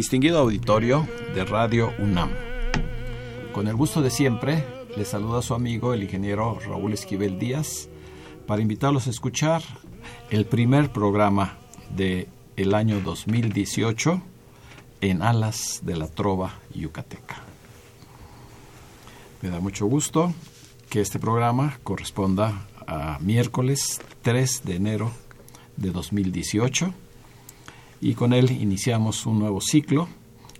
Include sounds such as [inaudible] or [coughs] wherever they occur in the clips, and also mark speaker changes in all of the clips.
Speaker 1: Distinguido auditorio de Radio UNAM. Con el gusto de siempre, le saluda su amigo el ingeniero Raúl Esquivel Díaz para invitarlos a escuchar el primer programa de el año 2018 en Alas de la Trova Yucateca. Me da mucho gusto que este programa corresponda a miércoles 3 de enero de 2018 y con él iniciamos un nuevo ciclo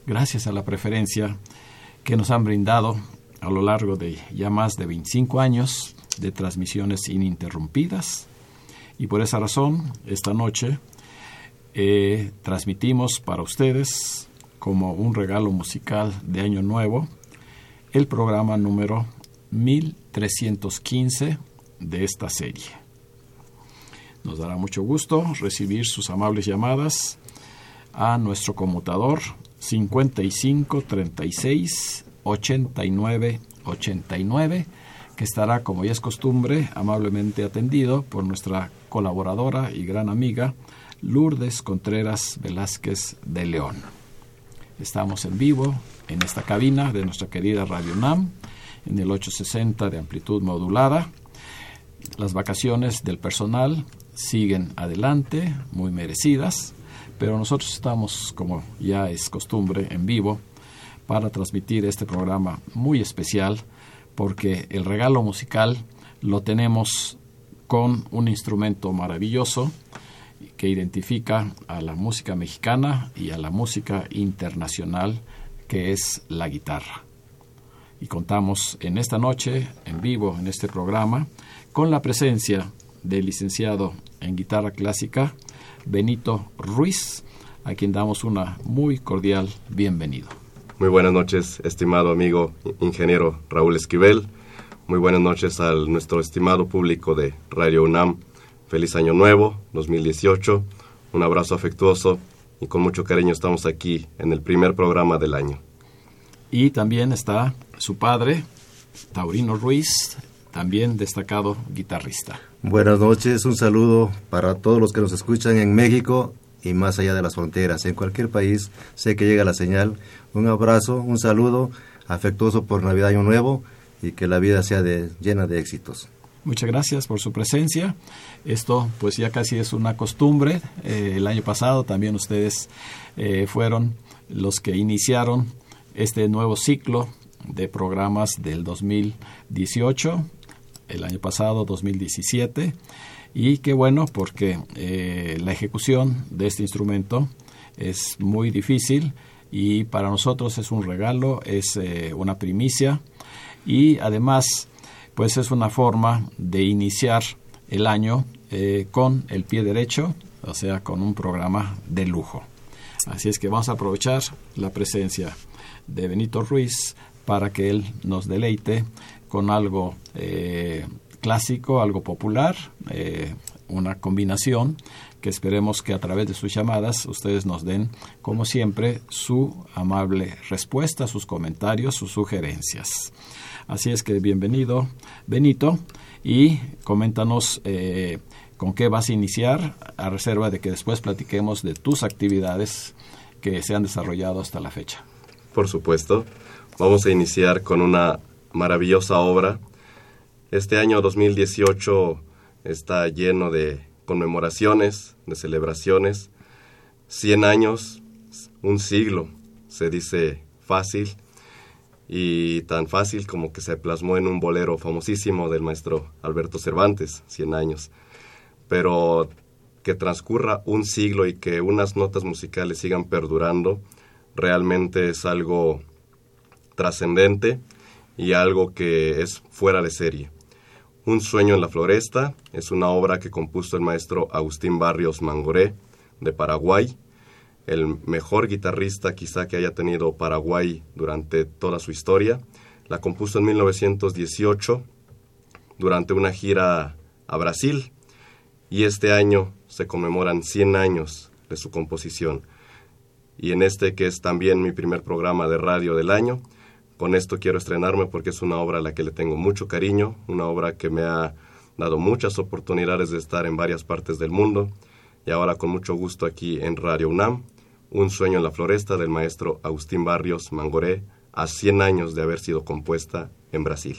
Speaker 1: gracias a la preferencia que nos han brindado a lo largo de ya más de 25 años de transmisiones ininterrumpidas y por esa razón esta noche eh, transmitimos para ustedes como un regalo musical de Año Nuevo el programa número 1315 de esta serie. Nos dará mucho gusto recibir sus amables llamadas a nuestro conmutador 55 36 89 89 que estará como ya es costumbre amablemente atendido por nuestra colaboradora y gran amiga Lourdes Contreras Velázquez de León. Estamos en vivo en esta cabina de nuestra querida Radio NAM en el 860 de amplitud modulada. Las vacaciones del personal siguen adelante, muy merecidas pero nosotros estamos, como ya es costumbre, en vivo para transmitir este programa muy especial porque el regalo musical lo tenemos con un instrumento maravilloso que identifica a la música mexicana y a la música internacional que es la guitarra. Y contamos en esta noche, en vivo, en este programa, con la presencia del licenciado en guitarra clásica, Benito Ruiz, a quien damos una muy cordial bienvenido.
Speaker 2: Muy buenas noches, estimado amigo ingeniero Raúl Esquivel. Muy buenas noches a nuestro estimado público de Radio UNAM. Feliz Año Nuevo 2018. Un abrazo afectuoso y con mucho cariño estamos aquí en el primer programa del año.
Speaker 1: Y también está su padre, Taurino Ruiz, también destacado guitarrista.
Speaker 3: Buenas noches, un saludo para todos los que nos escuchan en México y más allá de las fronteras. En cualquier país sé que llega la señal. Un abrazo, un saludo afectuoso por Navidad Año Nuevo y que la vida sea de, llena de éxitos.
Speaker 1: Muchas gracias por su presencia. Esto pues ya casi es una costumbre. Eh, el año pasado también ustedes eh, fueron los que iniciaron este nuevo ciclo de programas del 2018, el año pasado 2017 y qué bueno porque eh, la ejecución de este instrumento es muy difícil y para nosotros es un regalo, es eh, una primicia y además pues es una forma de iniciar el año eh, con el pie derecho, o sea, con un programa de lujo. Así es que vamos a aprovechar la presencia de Benito Ruiz para que él nos deleite con algo clásico, algo popular, eh, una combinación que esperemos que a través de sus llamadas ustedes nos den, como siempre, su amable respuesta, sus comentarios, sus sugerencias. Así es que bienvenido, Benito, y coméntanos eh, con qué vas a iniciar, a reserva de que después platiquemos de tus actividades que se han desarrollado hasta la fecha.
Speaker 2: Por supuesto. Vamos a iniciar con una maravillosa obra. Este año 2018 está lleno de conmemoraciones, de celebraciones. 100 años, un siglo, se dice fácil, y tan fácil como que se plasmó en un bolero famosísimo del maestro Alberto Cervantes, 100 años. Pero que transcurra un siglo y que unas notas musicales sigan perdurando, realmente es algo trascendente y algo que es fuera de serie. Un sueño en la floresta es una obra que compuso el maestro Agustín Barrios Mangoré de Paraguay, el mejor guitarrista quizá que haya tenido Paraguay durante toda su historia. La compuso en 1918 durante una gira a Brasil y este año se conmemoran 100 años de su composición. Y en este que es también mi primer programa de radio del año, con esto quiero estrenarme porque es una obra a la que le tengo mucho cariño, una obra que me ha dado muchas oportunidades de estar en varias partes del mundo y ahora con mucho gusto aquí en Radio UNAM, Un sueño en la floresta del maestro Agustín Barrios Mangoré, a 100 años de haber sido compuesta en Brasil.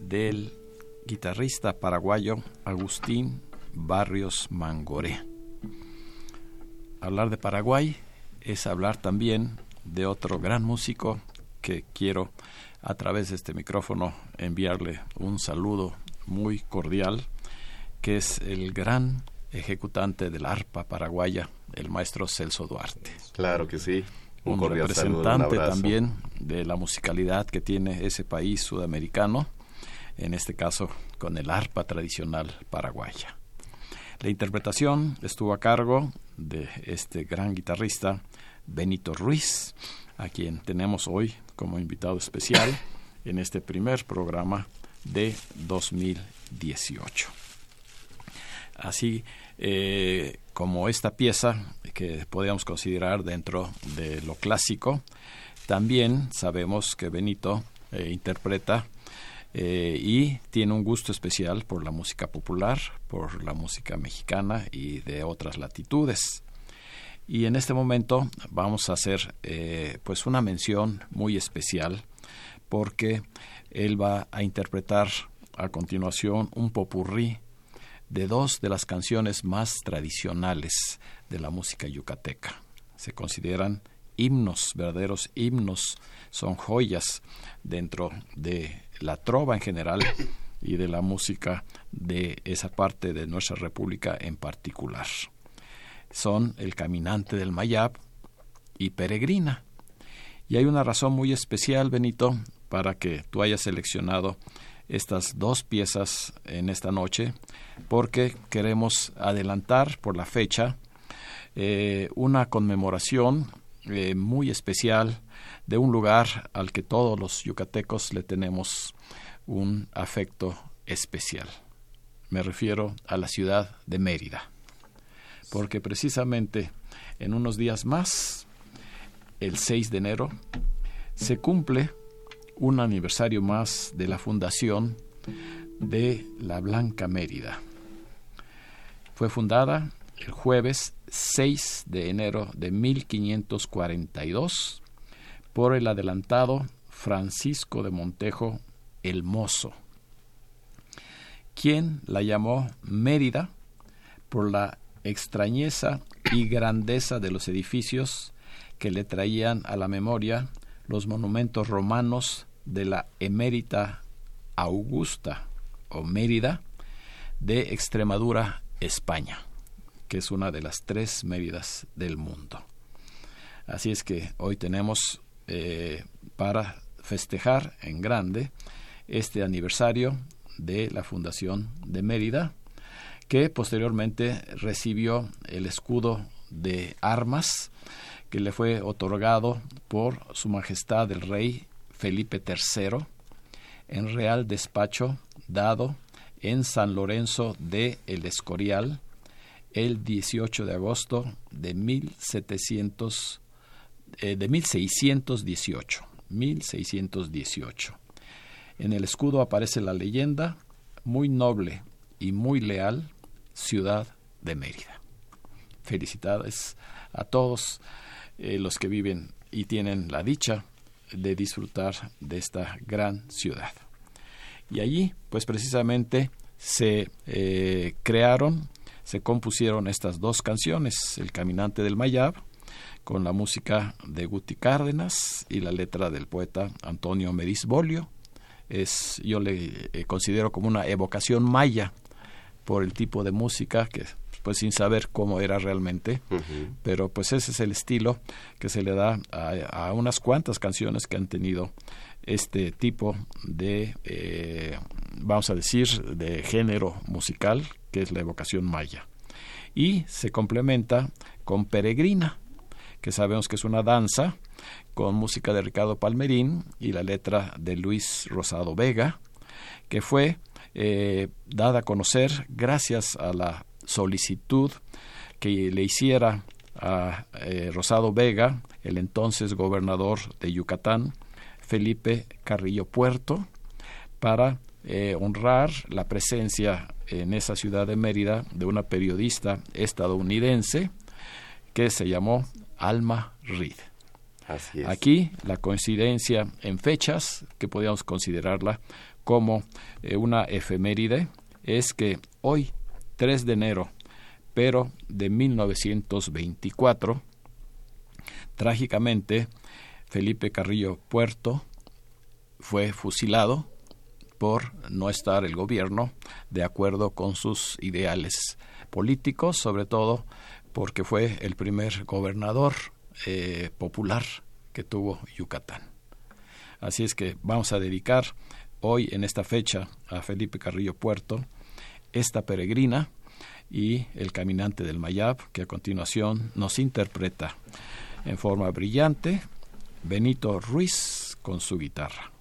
Speaker 1: Del guitarrista paraguayo Agustín Barrios Mangoré. Hablar de Paraguay es hablar también de otro gran músico que quiero a través de este micrófono enviarle un saludo muy cordial, que es el gran ejecutante del arpa paraguaya, el maestro Celso Duarte.
Speaker 2: Claro que sí.
Speaker 1: Un, representante también de la musicalidad que tiene ese país sudamericano, en este caso con el arpa tradicional paraguaya. La interpretación estuvo a cargo de este gran guitarrista Benito Ruiz, a quien tenemos hoy como invitado especial [laughs] en este primer programa de 2018. Así eh, como esta pieza que podríamos considerar dentro de lo clásico, también sabemos que Benito eh, interpreta eh, y tiene un gusto especial por la música popular, por la música mexicana y de otras latitudes. Y en este momento vamos a hacer pues una mención muy especial porque él va a interpretar a continuación un popurrí de dos de las canciones más tradicionales de la música yucateca. Se consideran himnos, verdaderos himnos, son joyas dentro de la trova en general y de la música de esa parte de nuestra república en particular. Son El Caminante del Mayab y Peregrina. Y hay una razón muy especial, Benito, para que tú hayas seleccionado estas dos piezas en esta noche porque queremos adelantar por la fecha eh, una conmemoración eh, muy especial de un lugar al que todos los yucatecos le tenemos un afecto especial. Me refiero a la ciudad de Mérida, porque precisamente en unos días más, el 6 de enero, se cumple un aniversario más de la fundación de la Blanca Mérida. Fue fundada el jueves 6 de enero de 1542 por el adelantado Francisco de Montejo el Mozo, quien la llamó Mérida por la extrañeza y grandeza de los edificios que le traían a la memoria los monumentos romanos de la emérita Augusta o Mérida de Extremadura, España, que es una de las tres Méridas del mundo. Así es que hoy tenemos eh, para festejar en grande este aniversario de la Fundación de Mérida, que posteriormente recibió el escudo de armas que le fue otorgado por Su Majestad el Rey Felipe III en Real Despacho dado en San Lorenzo de El Escorial el 18 de agosto de 1700 eh, de 1618 1618 en el escudo aparece la leyenda muy noble y muy leal ciudad de Mérida. Felicidades a todos eh, los que viven y tienen la dicha de disfrutar de esta gran ciudad. Y allí, pues precisamente, se eh, crearon, se compusieron estas dos canciones, El Caminante del Mayab, con la música de Guti Cárdenas y la letra del poeta Antonio Bolio. Es, yo le eh, considero como una evocación maya por el tipo de música que pues sin saber cómo era realmente, pero pues ese es el estilo que se le da a, unas cuantas canciones que han tenido este tipo de, eh, vamos a decir, de género musical, que es la evocación maya. Y se complementa con Peregrina, que sabemos que es una danza con música de Ricardo Palmerín y la letra de Luis Rosado Vega, que fue eh, dada a conocer gracias a la solicitud que le hiciera a eh, Rosado Vega, el entonces gobernador de Yucatán, Felipe Carrillo Puerto, para eh, honrar la presencia en esa ciudad de Mérida de una periodista estadounidense que se llamó Alma Reed. Aquí la coincidencia en fechas, que podríamos considerarla como eh, una efeméride, es que hoy, 3 de enero, pero de 1924, trágicamente, Felipe Carrillo Puerto fue fusilado por no estar el gobierno de acuerdo con sus ideales políticos, sobre todo porque fue el primer gobernador eh, popular que tuvo Yucatán. Así es que vamos a dedicar hoy en esta fecha a Felipe Carrillo Puerto esta peregrina y el caminante del Mayab que a continuación nos interpreta en forma brillante Benito Ruiz con su guitarra.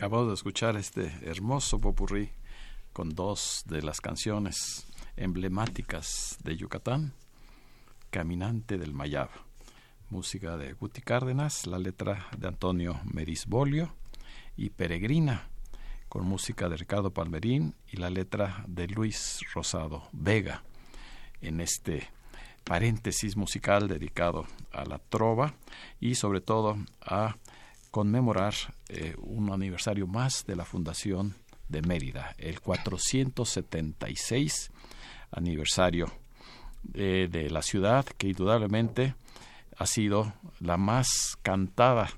Speaker 1: Acabamos de escuchar este hermoso popurrí con dos de las canciones emblemáticas de Yucatán, Caminante del Mayab, música de Guti Cárdenas, la letra de Antonio Merisbolio y Peregrina, con música de Ricardo Palmerín y la letra de Luis Rosado Vega, en este paréntesis musical dedicado a la trova y sobre todo a conmemorar eh, un aniversario más de la fundación de Mérida, el 476 aniversario eh, de la ciudad, que indudablemente ha sido la más cantada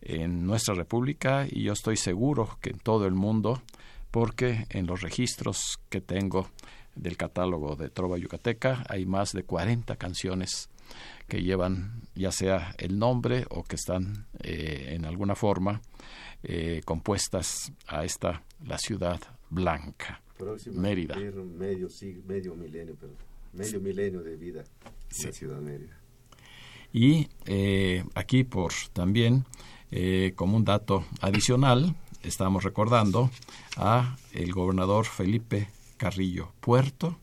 Speaker 1: en nuestra república y yo estoy seguro que en todo el mundo, porque en los registros que tengo del catálogo de Trova Yucateca hay más de 40 canciones que llevan ya sea el nombre o que están eh, en alguna forma eh, compuestas a esta la ciudad blanca Mérida.
Speaker 3: medio medio milenio medio milenio de vida la ciudad Mérida.
Speaker 1: Y eh, aquí por también como un dato adicional estamos recordando a el gobernador Felipe Carrillo Puerto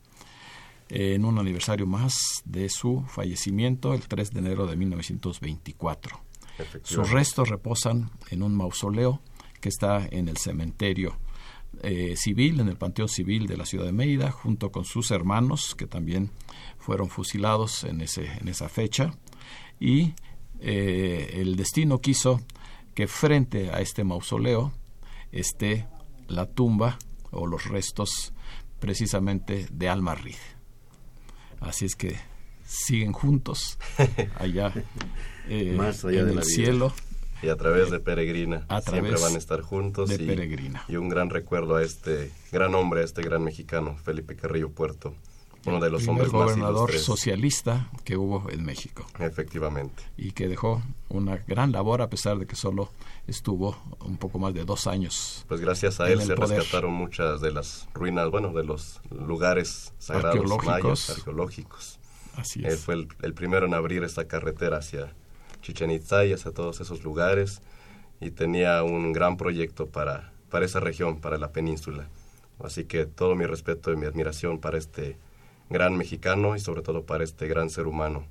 Speaker 1: en un aniversario más de su fallecimiento el 3 de enero de 1924. Sus restos reposan en un mausoleo que está en el cementerio eh, civil, en el Panteón Civil de la ciudad de Mérida, junto con sus hermanos que también fueron fusilados en, ese, en esa fecha. Y eh, el destino quiso que frente a este mausoleo esté la tumba o los restos precisamente de Alma Reed. Así es que siguen juntos allá, [laughs] eh, en el cielo.
Speaker 2: Y a través de Peregrina. Siempre van a estar juntos.
Speaker 1: De
Speaker 2: y,
Speaker 1: Peregrina.
Speaker 2: Y un gran recuerdo a este gran hombre, a este gran mexicano, Felipe Carrillo Puerto. Uno de los hombres
Speaker 1: más gobernador socialista que hubo en México.
Speaker 2: Efectivamente.
Speaker 1: Y que dejó una gran labor a pesar de que solo estuvo un poco más de dos años.
Speaker 2: Pues gracias a él se rescataron muchas de las ruinas, bueno, de los lugares sagrados
Speaker 1: arqueológicos.
Speaker 2: mayas, arqueológicos.
Speaker 1: Así
Speaker 2: Él
Speaker 1: es.
Speaker 2: fue el, el primero en abrir esta carretera hacia Chichen Itza y hacia todos esos lugares y tenía un gran proyecto para, para esa región, para la península. Así que todo mi respeto y mi admiración para este gran mexicano y sobre todo para este gran ser humano,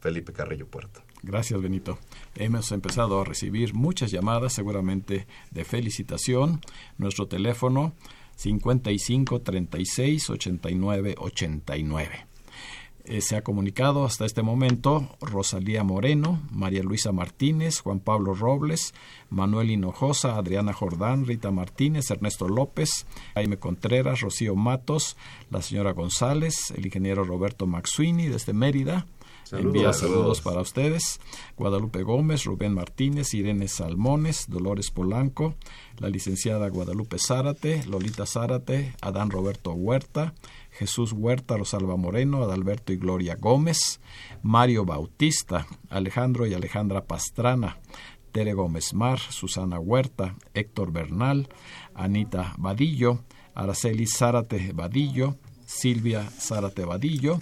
Speaker 2: Felipe Carrillo Puerto.
Speaker 1: Gracias, Benito. Hemos empezado a recibir muchas llamadas, seguramente de felicitación. Nuestro teléfono 55 36 89 89. Eh, se ha comunicado hasta este momento Rosalía Moreno, María Luisa Martínez, Juan Pablo Robles, Manuel Hinojosa, Adriana Jordán, Rita Martínez, Ernesto López, Jaime Contreras, Rocío Matos, la señora González, el ingeniero Roberto Maxuini desde Mérida.
Speaker 3: Saludos.
Speaker 1: Envía
Speaker 3: Saludos.
Speaker 1: saludos para ustedes. Guadalupe Gómez, Rubén Martínez, Irene Salmones, Dolores Polanco, la licenciada Guadalupe Zárate, Lolita Zárate, Adán Roberto Huerta, Jesús Huerta, Rosalba Moreno, Adalberto y Gloria Gómez, Mario Bautista, Alejandro y Alejandra Pastrana, Tere Gómez Mar, Susana Huerta, Héctor Bernal, Anita Vadillo, Araceli Zárate Vadillo, Silvia Zárate Vadillo,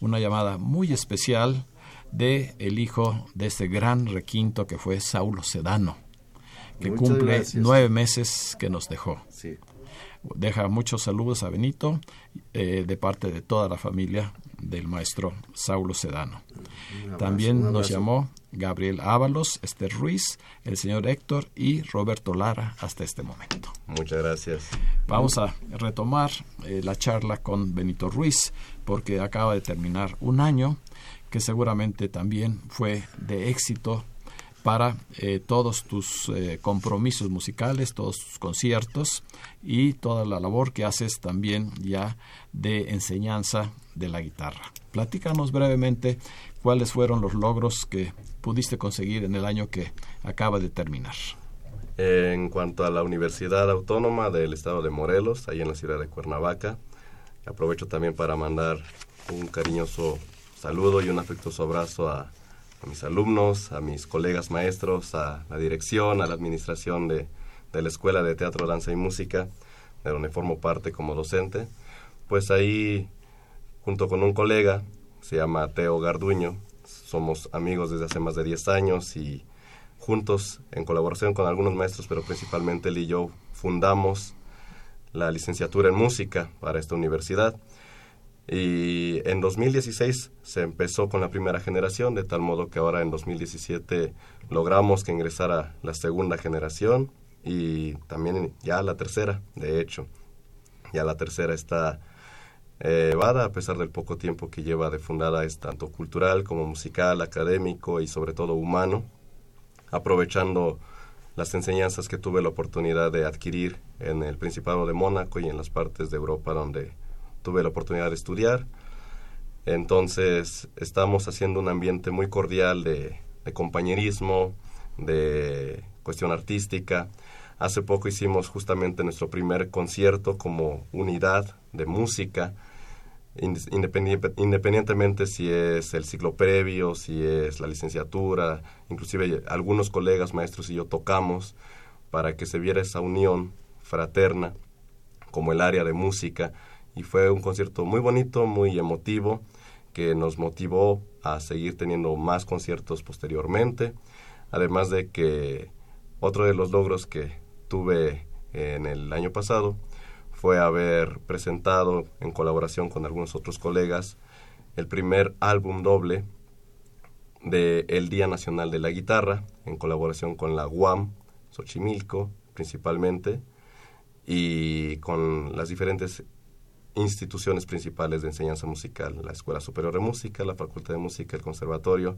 Speaker 1: una llamada muy especial de el hijo de este gran requinto que fue Saulo Sedano, que
Speaker 3: Muchas
Speaker 1: cumple
Speaker 3: gracias.
Speaker 1: nueve meses que nos dejó.
Speaker 3: Sí.
Speaker 1: Deja muchos saludos a Benito eh, de parte de toda la familia del maestro Saulo Sedano.
Speaker 3: Abrazo,
Speaker 1: También nos llamó Gabriel Ábalos, Esther Ruiz, el señor Héctor y Roberto Lara hasta este momento.
Speaker 2: Muchas gracias.
Speaker 1: Vamos a retomar eh, la charla con Benito Ruiz porque acaba de terminar un año que seguramente también fue de éxito para eh, todos tus eh, compromisos musicales, todos tus conciertos y toda la labor que haces también ya de enseñanza de la guitarra. Platícanos brevemente cuáles fueron los logros que pudiste conseguir en el año que acaba de terminar.
Speaker 2: En cuanto a la Universidad Autónoma del Estado de Morelos, ahí en la ciudad de Cuernavaca, aprovecho también para mandar un cariñoso saludo y un afectuoso abrazo a, a mis alumnos, a mis colegas maestros, a la dirección, a la administración de, de la Escuela de Teatro, Danza y Música, de donde formo parte como docente. Pues ahí, junto con un colega, se llama Teo Garduño, somos amigos desde hace más de 10 años y juntos, en colaboración con algunos maestros, pero principalmente él y yo, fundamos la licenciatura en música para esta universidad. Y en 2016 se empezó con la primera generación, de tal modo que ahora en 2017 logramos que ingresara la segunda generación y también ya la tercera, de hecho. Ya la tercera está eh, Vada, a pesar del poco tiempo que lleva de fundada, es tanto cultural como musical, académico y sobre todo humano, aprovechando las enseñanzas que tuve la oportunidad de adquirir en el Principado de Mónaco y en las partes de Europa donde tuve la oportunidad de estudiar. Entonces estamos haciendo un ambiente muy cordial de, compañerismo, de cuestión artística. Hace poco hicimos justamente nuestro primer concierto como unidad de música, independientemente si es el ciclo previo, si es la licenciatura, inclusive algunos colegas, maestros y yo tocamos para que se viera esa unión fraterna como el área de música y fue un concierto muy bonito, muy emotivo, que nos motivó a seguir teniendo más conciertos posteriormente, además de que otro de los logros que tuve en el año pasado fue haber presentado en colaboración con algunos otros colegas el primer álbum doble de El Día Nacional de la Guitarra, en colaboración con la UAM, Xochimilco principalmente, y con las diferentes instituciones principales de enseñanza musical, la Escuela Superior de Música, la Facultad de Música, el Conservatorio,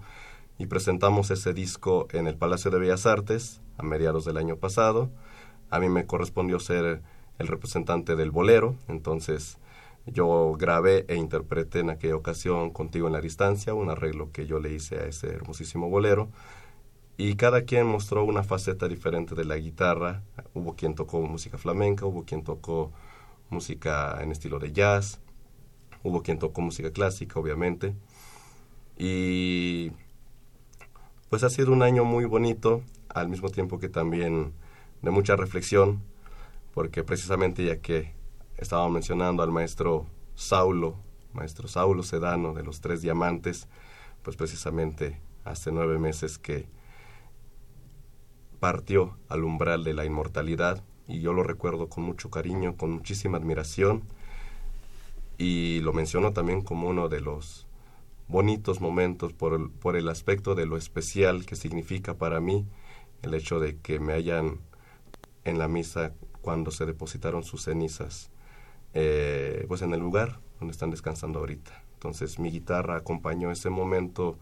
Speaker 2: y presentamos ese disco en el Palacio de Bellas Artes a mediados del año pasado. A mí me correspondió ser el representante del bolero, entonces yo grabé e interpreté en aquella ocasión Contigo en la Distancia, un arreglo que yo le hice a ese hermosísimo bolero, y cada quien mostró una faceta diferente de la guitarra. Hubo quien tocó música flamenca, hubo quien tocó música en estilo de jazz, hubo quien tocó música clásica, obviamente. Y pues ha sido un año muy bonito, al mismo tiempo que también de mucha reflexión, porque precisamente ya que estaba mencionando al maestro Saulo, maestro Saulo Sedano de los Tres Diamantes, pues precisamente hace nueve meses que partió al umbral de la inmortalidad y yo lo recuerdo con mucho cariño, con muchísima admiración y lo menciono también como uno de los bonitos momentos por el, por el aspecto de lo especial que significa para mí el hecho de que me hayan en la misa cuando se depositaron sus cenizas eh, pues en el lugar donde están descansando ahorita. Entonces mi guitarra acompañó ese momento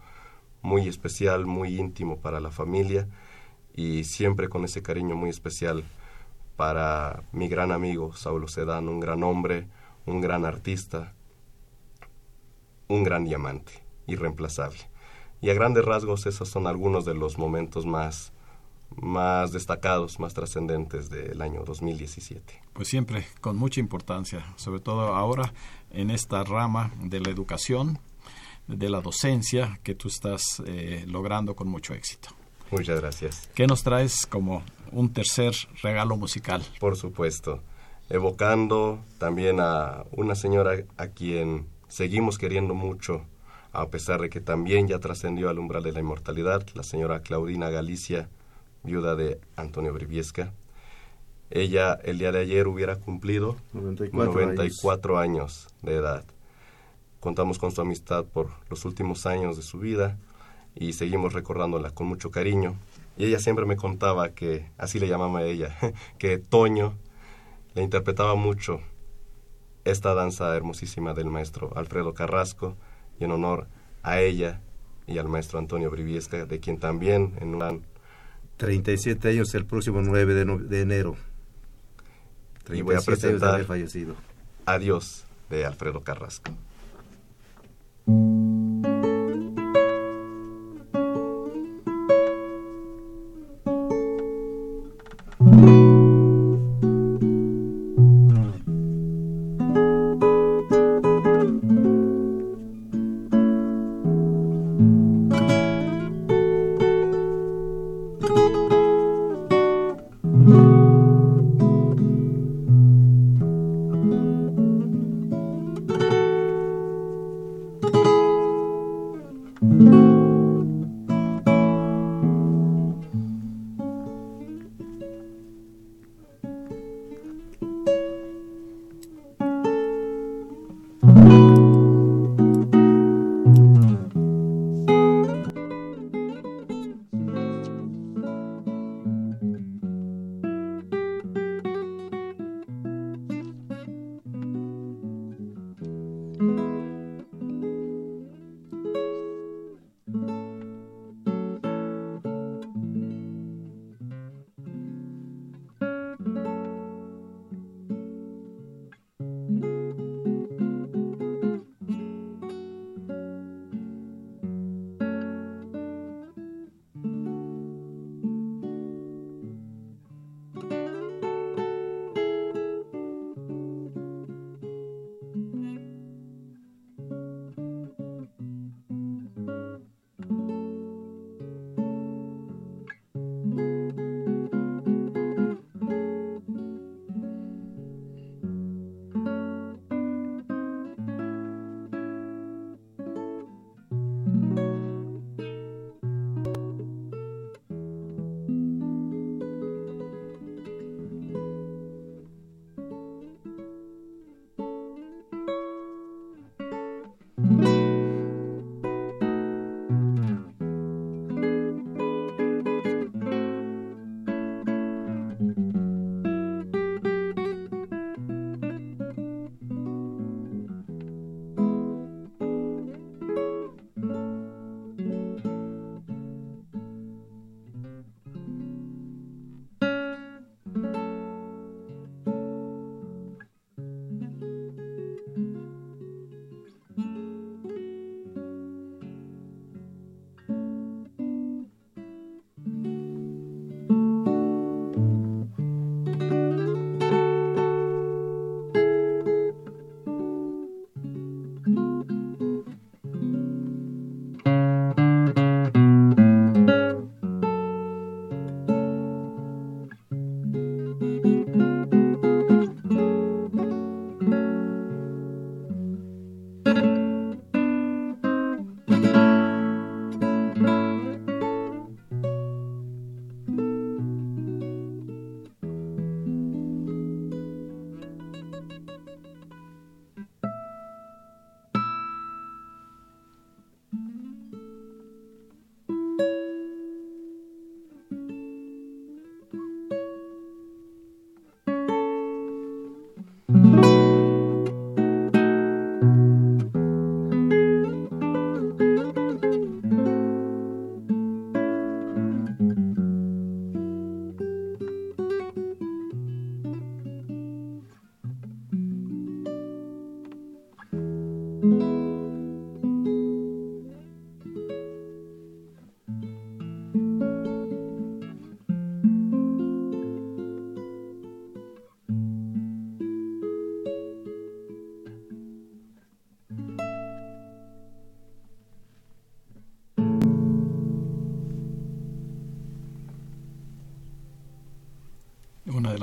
Speaker 2: muy especial, muy íntimo para la familia y siempre con ese cariño muy especial para mi gran amigo Saulo Sedán, un gran hombre, un gran artista, un gran diamante, irreemplazable. Y a grandes rasgos esos son algunos de los momentos más, más destacados, más trascendentes del año 2017.
Speaker 1: Pues siempre con mucha importancia, sobre todo ahora en esta rama de la educación, de la docencia que tú estás eh, logrando con mucho éxito.
Speaker 2: Muchas gracias.
Speaker 1: ¿Qué nos traes como un tercer regalo musical?
Speaker 2: Por supuesto, evocando también a una señora a quien seguimos queriendo mucho, a pesar de que también ya trascendió al umbral de la inmortalidad, la señora Claudina Galicia, viuda de Antonio Briviesca. Ella el día de ayer hubiera cumplido 94, años de edad. Contamos con su amistad por los últimos años de su vida y seguimos recordándola con mucho cariño. Y ella siempre me contaba que, así le llamaba a ella, [laughs] que Toño le interpretaba mucho esta danza hermosísima del maestro Alfredo Carrasco y en honor a ella y al maestro Antonio Briviesca, de quien también en un
Speaker 3: 37 años el próximo 9 de, de enero.
Speaker 2: Y voy a presentar fallecido. Adiós de Alfredo Carrasco.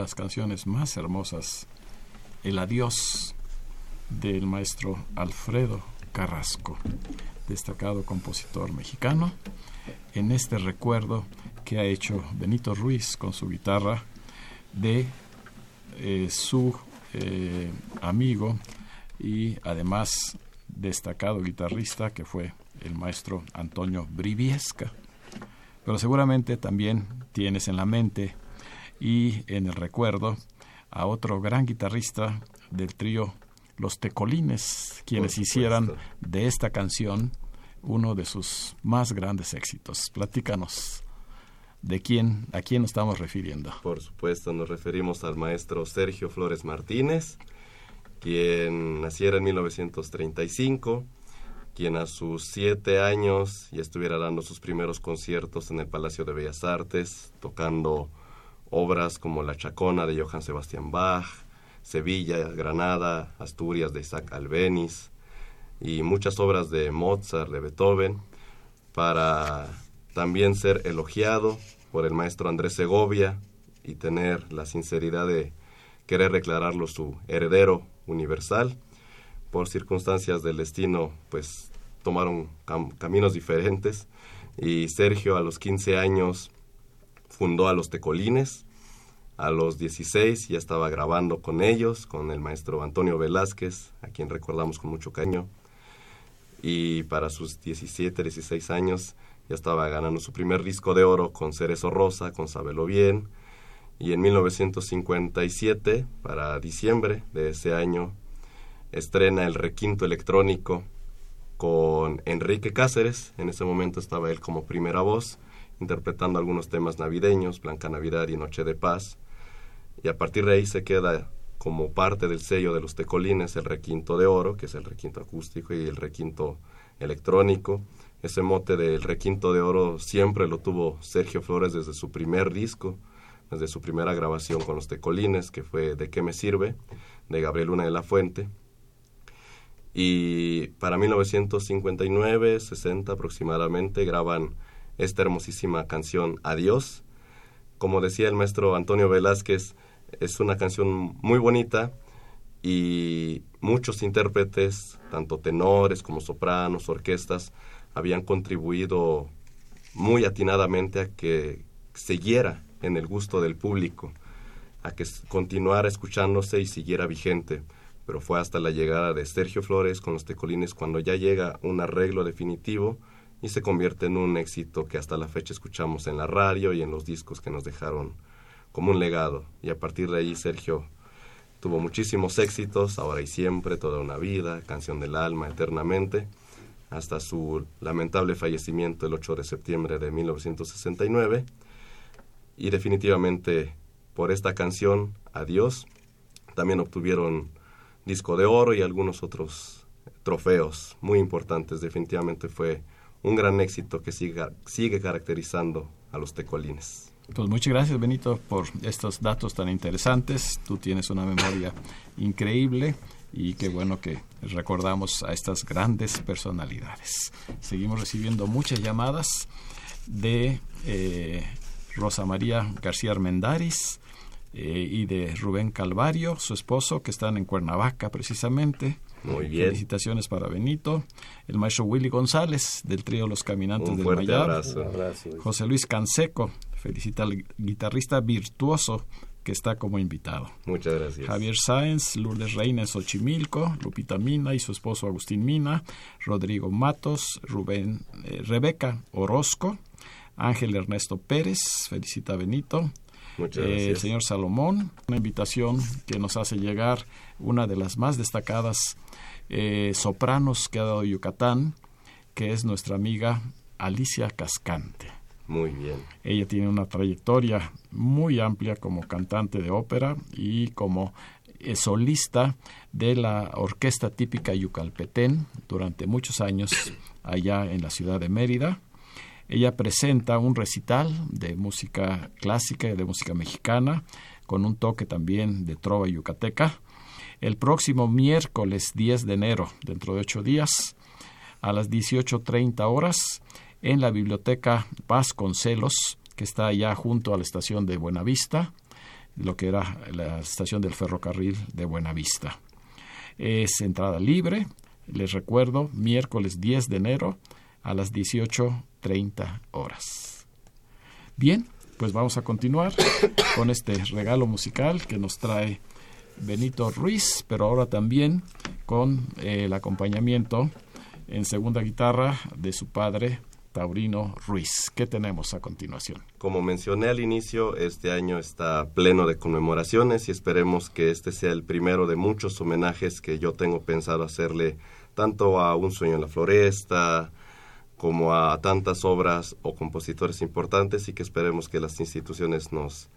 Speaker 1: Las canciones más hermosas, El Adiós del maestro Alfredo Carrasco, destacado compositor mexicano, en este recuerdo que ha hecho Benito Ruiz con su guitarra de eh, su eh, amigo y además destacado guitarrista que fue el maestro Antonio Briviesca. Pero seguramente también tienes en la mente y en el recuerdo a otro gran guitarrista del trío Los Tecolines, quienes hicieran de esta canción uno de sus más grandes éxitos. Platícanos de quién, a quién nos estamos refiriendo.
Speaker 2: Por supuesto, nos referimos al maestro Sergio Flores Martínez, quien naciera en 1935, quien a sus siete años ya estuviera dando sus primeros conciertos en el Palacio de Bellas Artes, tocando obras como La Chacona de Johann Sebastian Bach, Sevilla, Granada, Asturias de Isaac Albeniz y muchas obras de Mozart, de Beethoven, para también ser elogiado por el maestro Andrés Segovia y tener la sinceridad de querer declararlo su heredero universal. Por circunstancias del destino, pues tomaron caminos diferentes y Sergio a los 15 años fundó a los Tecolines. A los 16 ya estaba grabando con ellos, con el maestro Antonio Velázquez, a quien recordamos con mucho cariño. Y para sus 17, 16 años ya estaba ganando su primer disco de oro con Cerezo Rosa, con Sabelo Bien. Y en 1957, para diciembre de ese año, estrena el requinto electrónico con Enrique Cáceres. En ese momento estaba él como primera voz, interpretando algunos temas navideños, Blanca Navidad y Noche de Paz. Y a partir de ahí se queda como parte del sello de los Tecolines el requinto de oro, que es el requinto acústico y el requinto electrónico. Ese mote del requinto de oro siempre lo tuvo Sergio Flores desde su primer disco, desde su primera grabación con los Tecolines, que fue De qué me sirve, de Gabriel Luna de la Fuente. Y para 1959, 60 aproximadamente, graban esta hermosísima canción Adiós. Como decía el maestro Antonio Velázquez, es una canción muy bonita y muchos intérpretes, tanto tenores como sopranos, orquestas, habían contribuido muy atinadamente a que siguiera en el gusto del público, a que continuara escuchándose y siguiera vigente. Pero fue hasta la llegada de Sergio Flores con los Tecolines cuando ya llega un arreglo definitivo y se convierte en un éxito que hasta la fecha escuchamos en la radio y en los discos que nos dejaron como un legado. Y a partir de ahí Sergio tuvo muchísimos éxitos, ahora y siempre, toda una vida, canción del alma, eternamente hasta su lamentable fallecimiento el 8 de septiembre de 1969. Y definitivamente por esta canción, Adiós, también obtuvieron disco de oro y algunos otros trofeos muy importantes. Definitivamente fue un gran éxito que sigue, sigue caracterizando a los tecolines.
Speaker 1: Pues muchas gracias Benito por estos datos tan interesantes. Tú tienes una memoria increíble y qué bueno que recordamos a estas grandes personalidades. Seguimos recibiendo muchas llamadas de eh, Rosa María García Armendáriz eh, y de Rubén Calvario, su esposo, que están en Cuernavaca precisamente.
Speaker 2: Muy bien.
Speaker 1: Felicitaciones para Benito. El maestro Willy González, del trío Los Caminantes del Mayar. José Luis Canseco, felicita al guitarrista virtuoso que está como invitado.
Speaker 2: Muchas gracias.
Speaker 1: Javier Sáenz, Lourdes Reina en Xochimilco, Lupita Mina y su esposo Agustín Mina, Rodrigo Matos, Rubén, eh, Rebeca Orozco, Ángel Ernesto Pérez, felicita a Benito.
Speaker 2: Muchas gracias.
Speaker 1: el señor Salomón, una invitación que nos hace llegar una de las más destacadas eh, sopranos que ha dado Yucatán, que es nuestra amiga Alicia Cascante.
Speaker 2: Muy bien.
Speaker 1: Ella tiene una trayectoria muy amplia como cantante de ópera y como eh, solista de la orquesta típica yucalpetén durante muchos años allá en la ciudad de Mérida. Ella presenta un recital de música clásica y de música mexicana con un toque también de trova yucateca el próximo miércoles 10 de enero, dentro de ocho días, a las 18.30 horas en la biblioteca Vasconcelos, que está allá junto a la estación de Buenavista. lo que era la estación del ferrocarril de Buenavista. Es entrada libre, les recuerdo, miércoles 10 de enero a las 18.30 horas. Bien, pues vamos a continuar [coughs] con este regalo musical que nos trae Benito Ruiz, pero ahora también con eh, el acompañamiento en segunda guitarra de su padre Taurino Ruiz. ¿Qué tenemos a continuación?
Speaker 2: Como mencioné al inicio, este año está pleno de conmemoraciones y esperemos que este sea el primero de muchos homenajes que yo tengo pensado hacerle tanto a Un sueño en la floresta como a tantas obras o compositores importantes y que esperemos que las instituciones nos,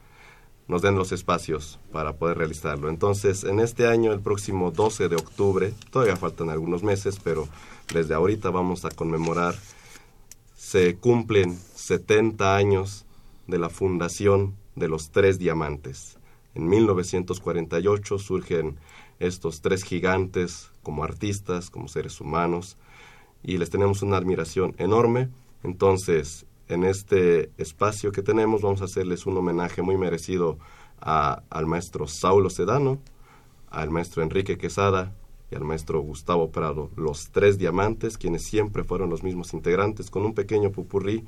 Speaker 2: nos den los espacios para poder realizarlo. Entonces, en este año, el próximo 12 de octubre, todavía faltan algunos meses, pero desde ahorita vamos a conmemorar se cumplen 70 años de la fundación de los Tres Diamantes. En 1948 surgen estos tres gigantes como artistas, como seres humanos, y les tenemos una admiración enorme. Entonces, en este espacio que tenemos vamos a hacerles un homenaje muy merecido al maestro Saulo Sedano, al maestro Enrique Quesada, y al maestro Gustavo Prado, los tres diamantes, quienes siempre fueron los mismos integrantes, con un pequeño pupurrí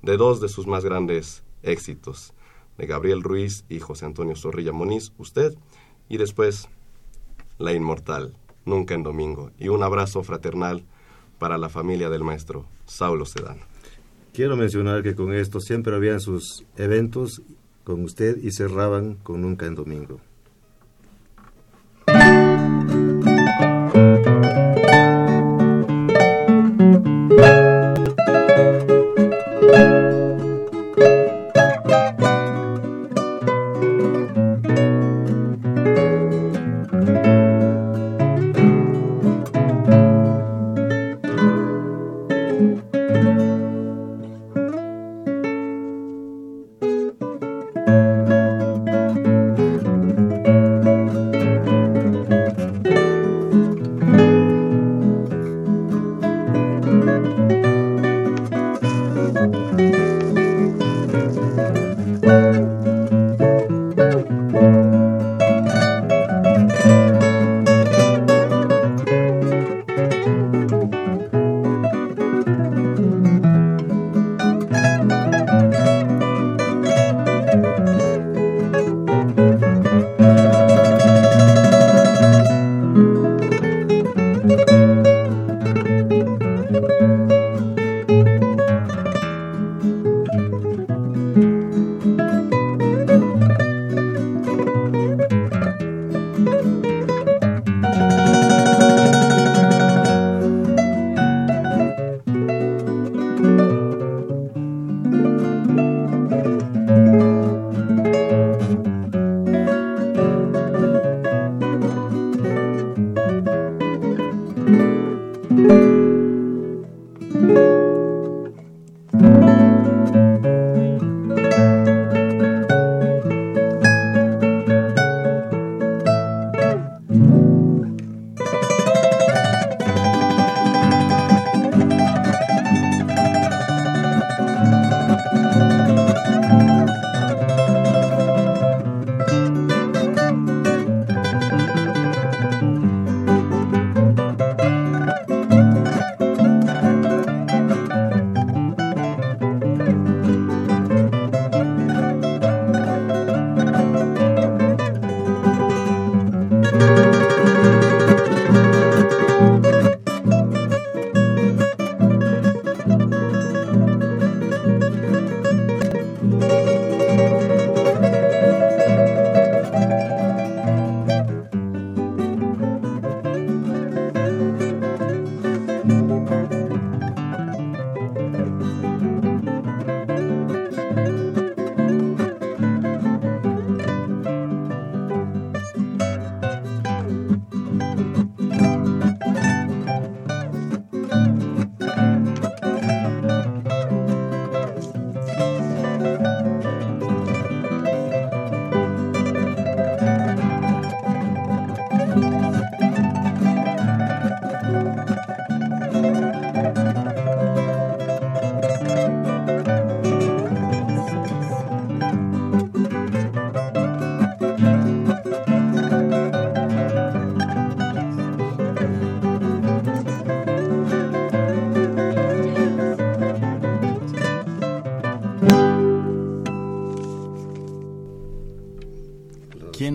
Speaker 2: de dos de sus más grandes éxitos, de Gabriel Ruiz y José Antonio Zorrilla Moniz, usted, y después La Inmortal, Nunca en Domingo, y un abrazo fraternal para la familia del maestro Saulo Sedano.
Speaker 3: Quiero mencionar que con esto siempre habían sus eventos con usted y cerraban con Nunca en Domingo.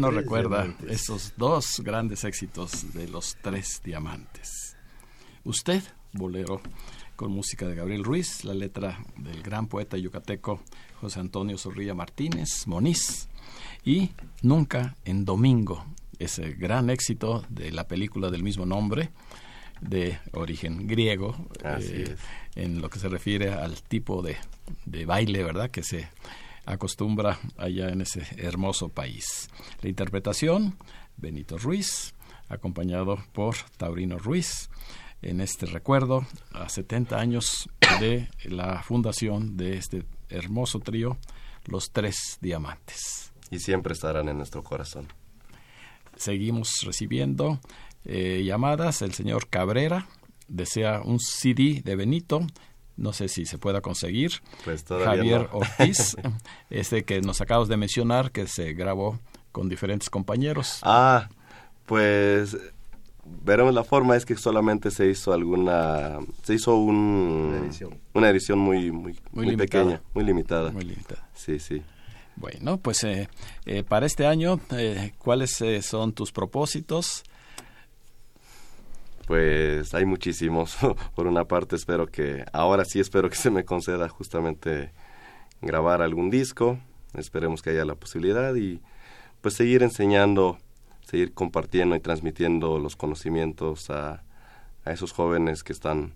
Speaker 1: ¿Quién no recuerda esos dos grandes éxitos de los tres diamantes? Usted, bolero, con música de Gabriel Ruiz, la letra del gran poeta yucateco José Antonio Zorrilla Martínez, Moniz, y Nunca en Domingo, ese gran éxito de la película del mismo nombre, de origen griego, eh, en lo que se refiere al tipo de, de baile, ¿verdad?, que se acostumbra allá en ese hermoso país. La interpretación, Benito Ruiz, acompañado por Taurino Ruiz, en este recuerdo a 70 años de la fundación de este hermoso trío, Los Tres Diamantes.
Speaker 2: Y siempre estarán en nuestro corazón.
Speaker 1: Seguimos recibiendo eh, llamadas. El señor Cabrera desea un CD de Benito. No sé si se pueda conseguir.
Speaker 2: Pues
Speaker 1: Javier Ortiz, [laughs] este que nos acabas de mencionar, que se grabó con diferentes compañeros.
Speaker 2: Ah, pues veremos la forma es que solamente se hizo alguna se hizo un, una edición, muy muy, muy, pequeña muy limitada.
Speaker 1: Muy limitada.
Speaker 2: Sí sí.
Speaker 1: Bueno pues eh, eh, para este año eh, cuáles son tus propósitos
Speaker 2: pues hay muchísimos [laughs] por una parte espero que ahora sí espero que se me conceda justamente grabar algún disco esperemos que haya la posibilidad y pues seguir enseñando seguir compartiendo y transmitiendo los conocimientos a, a esos jóvenes que están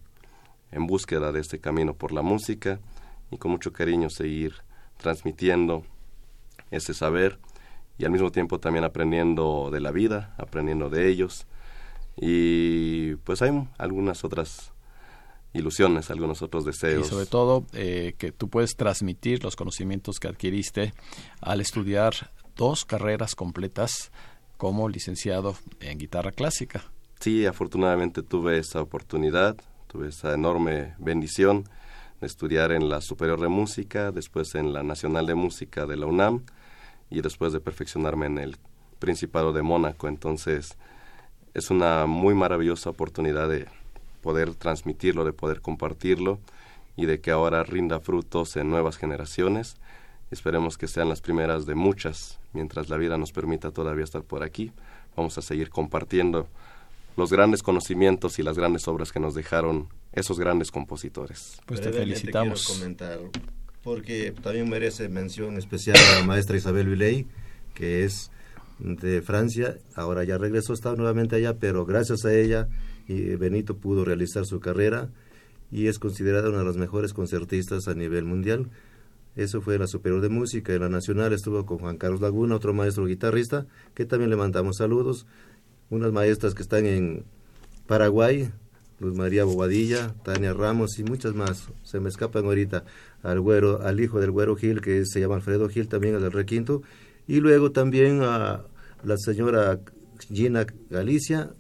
Speaker 2: en búsqueda de este camino por la música y con mucho cariño seguir transmitiendo ese saber y al mismo tiempo también aprendiendo de la vida, aprendiendo de ellos. Y pues hay algunas otras ilusiones, algunos otros deseos.
Speaker 1: Y sobre todo eh, que tú puedes transmitir los conocimientos que adquiriste al estudiar dos carreras completas como licenciado en guitarra clásica.
Speaker 2: Sí, afortunadamente tuve esa oportunidad, tuve esa enorme bendición de estudiar en la Superior de Música, después en la Nacional de Música de la UNAM y después de perfeccionarme en el Principado de Mónaco. Entonces, es una muy maravillosa oportunidad de poder transmitirlo, de poder compartirlo y de que ahora rinda frutos en nuevas generaciones Esperemos que sean las primeras de muchas, mientras la vida nos permita todavía estar por aquí. Vamos a seguir compartiendo los grandes conocimientos y las grandes obras que nos dejaron esos grandes compositores.
Speaker 1: Pues te felicitamos.
Speaker 3: comentar, porque también merece mención especial a la maestra Isabel Viley, que es de Francia, ahora ya regresó, está nuevamente allá, pero gracias a ella y Benito pudo realizar su carrera y es considerada una de las mejores concertistas a nivel mundial. Eso fue la Superior de Música. En la Nacional estuvo con Juan Carlos Laguna, otro maestro guitarrista, que también le mandamos saludos. Unas maestras que están en Paraguay, Luz María Bobadilla, Tania Ramos y muchas más. Se me escapan ahorita al güero, al hijo del güero Gil, que se llama Alfredo Gil, también al del requinto. Y luego también a la señora Gina Galicia.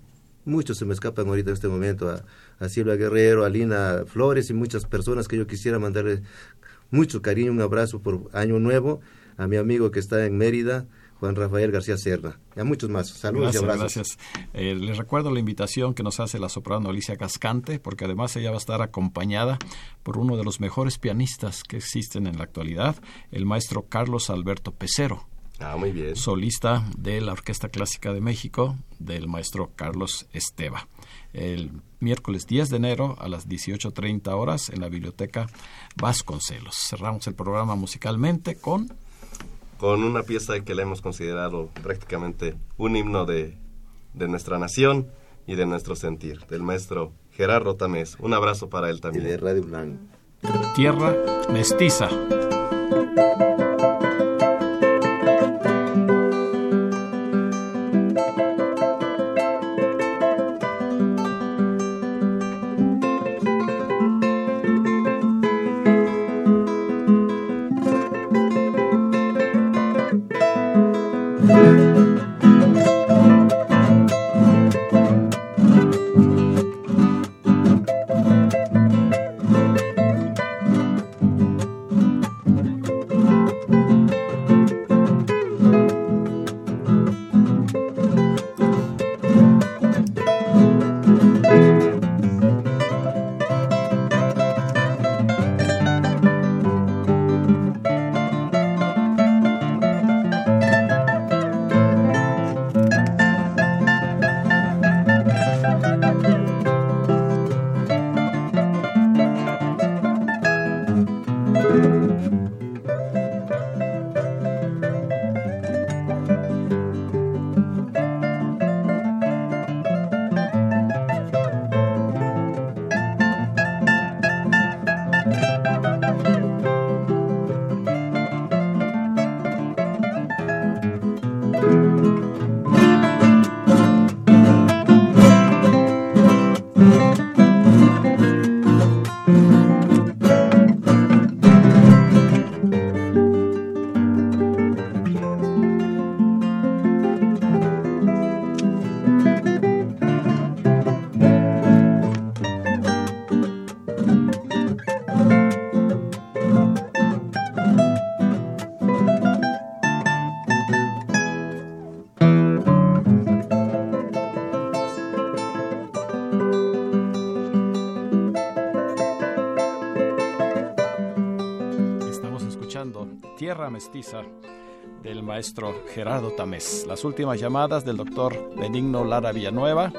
Speaker 3: Muchos se me escapan ahorita en este momento. A, a Silvia Guerrero, a Lina Flores y muchas personas que yo quisiera mandarle mucho cariño, un abrazo por Año Nuevo a mi amigo que está en Mérida, Juan Rafael García Serra, y a muchos más. Saludos
Speaker 1: y
Speaker 3: abrazos.
Speaker 1: Gracias. Eh, les recuerdo la invitación que nos hace la soprano Alicia Cascante, porque además ella va a estar acompañada por uno de los mejores pianistas que existen en la actualidad, el maestro Carlos Alberto Pecero.
Speaker 2: Ah, muy bien.
Speaker 1: Solista de la Orquesta Clásica de México, del maestro Carlos Esteba el miércoles 10 de enero a las 18.30 horas en la Biblioteca Vasconcelos. Cerramos el programa musicalmente con...
Speaker 2: Con una pieza que le hemos considerado prácticamente un himno de, de nuestra nación y de nuestro sentir, del maestro Gerardo Tamés. Un abrazo para él también.
Speaker 3: Y de Radio Blanc.
Speaker 1: Tierra mestiza. Mestiza del maestro Gerardo Tamés. Las últimas llamadas del doctor Benigno Lara Villanueva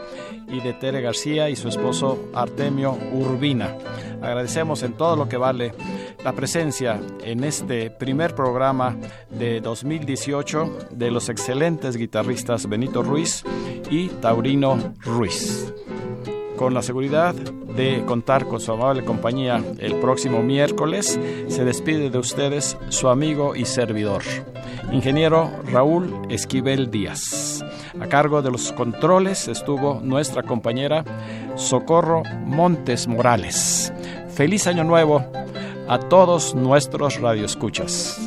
Speaker 1: y de Tere García y su esposo Artemio Urbina. Agradecemos en todo lo que vale la presencia en este primer programa de 2018 de los excelentes guitarristas Benito Ruiz y Taurino Ruiz. Con la seguridad de contar con su amable compañía el próximo miércoles, se despide de ustedes su amigo y servidor, ingeniero Raúl Esquivel Díaz. A cargo de los controles estuvo nuestra compañera Socorro Montes Morales. Feliz año nuevo a todos nuestros radioescuchas.